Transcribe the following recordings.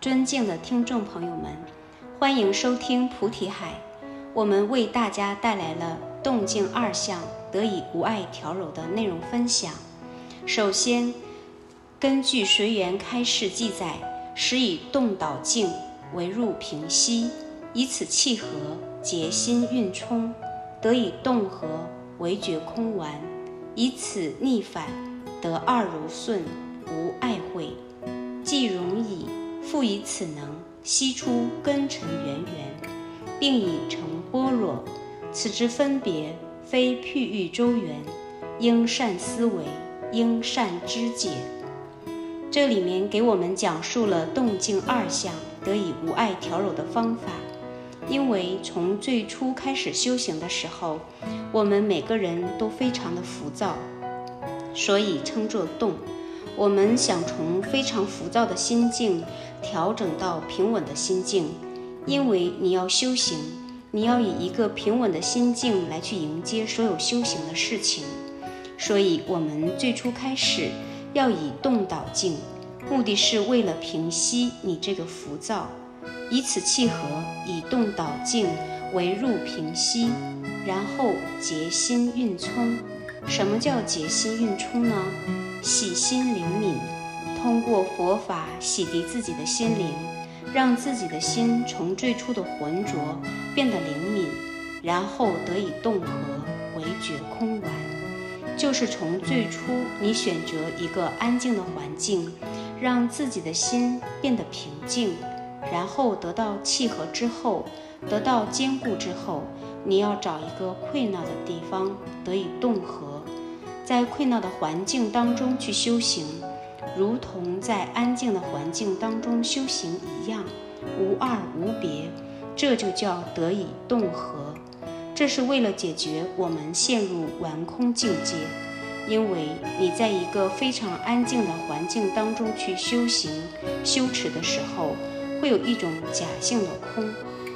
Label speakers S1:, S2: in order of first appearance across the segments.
S1: 尊敬的听众朋友们，欢迎收听菩提海。我们为大家带来了动静二相得以无碍调柔的内容分享。首先，根据随缘开示记载，始以动导静为入平息，以此契合结心运冲，得以动合为觉空完，以此逆反得二柔顺无碍会，复以此能吸出根尘缘缘，并以成般若。此之分别，非譬喻周圆，应善思维，应善知解。这里面给我们讲述了动静二相得以无碍调柔的方法。因为从最初开始修行的时候，我们每个人都非常的浮躁，所以称作动。我们想从非常浮躁的心境调整到平稳的心境，因为你要修行，你要以一个平稳的心境来去迎接所有修行的事情，所以我们最初开始要以动导静，目的是为了平息你这个浮躁。以此契合，以动导静为入平息，然后结心运聪。什么叫结心运出呢？洗心灵敏，通过佛法洗涤自己的心灵，让自己的心从最初的浑浊变得灵敏，然后得以动合为觉空完。就是从最初你选择一个安静的环境，让自己的心变得平静。然后得到契合之后，得到坚固之后，你要找一个困难的地方得以动合，在困难的环境当中去修行，如同在安静的环境当中修行一样，无二无别，这就叫得以动合。这是为了解决我们陷入完空境界，因为你在一个非常安静的环境当中去修行修持的时候。会有一种假性的空，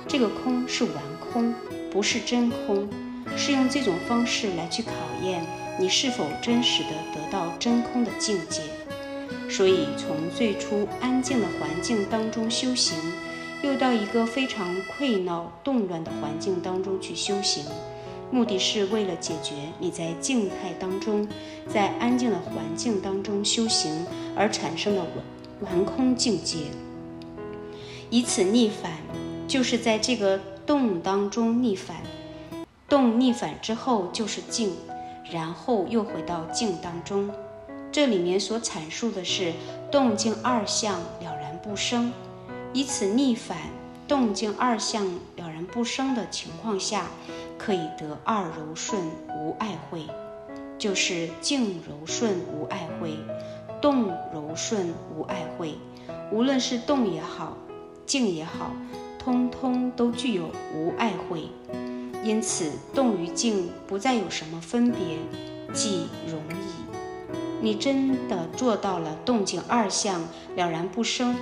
S1: 这个空是完空，不是真空，是用这种方式来去考验你是否真实的得到真空的境界。所以，从最初安静的环境当中修行，又到一个非常溃闹动乱的环境当中去修行，目的是为了解决你在静态当中，在安静的环境当中修行而产生的完完空境界。以此逆反，就是在这个动当中逆反，动逆反之后就是静，然后又回到静当中。这里面所阐述的是动静二相了然不生。以此逆反，动静二相了然不生的情况下，可以得二柔顺无碍会，就是静柔顺无碍会，动柔顺无碍会。无论是动也好。静也好，通通都具有无碍慧，因此动与静不再有什么分别，即容易。你真的做到了动静二相了然不生，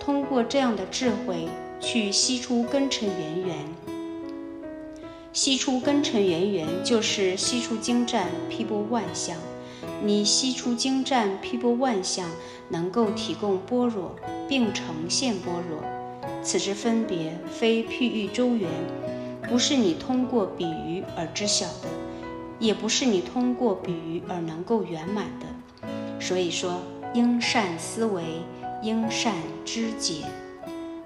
S1: 通过这样的智慧去吸出根尘缘缘，吸出根尘缘缘就是吸出精湛披波万象。你吸出精湛披波万象，能够提供般若，并呈现般若。此之分别，非譬喻周圆，不是你通过比喻而知晓的，也不是你通过比喻而能够圆满的。所以说，应善思维，应善知解。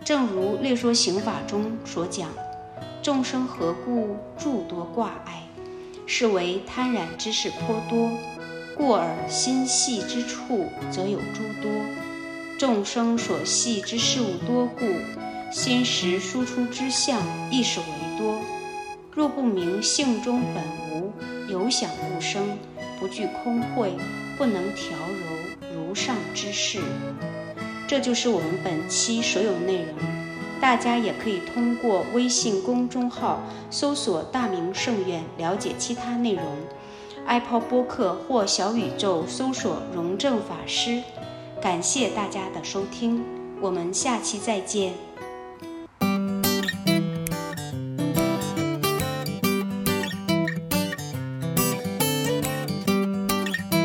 S1: 正如《略说刑法》中所讲：“众生何故诸多挂碍？是为贪染之事颇多，故而心细之处则有诸多。众生所系之事物多故。”心识输出之相亦是为多，若不明性中本无，有想不生，不具空慧，不能调柔如上之事。这就是我们本期所有内容。大家也可以通过微信公众号搜索“大明圣院”了解其他内容。iPod 播客或小宇宙搜索“荣正法师”。感谢大家的收听，我们下期再见。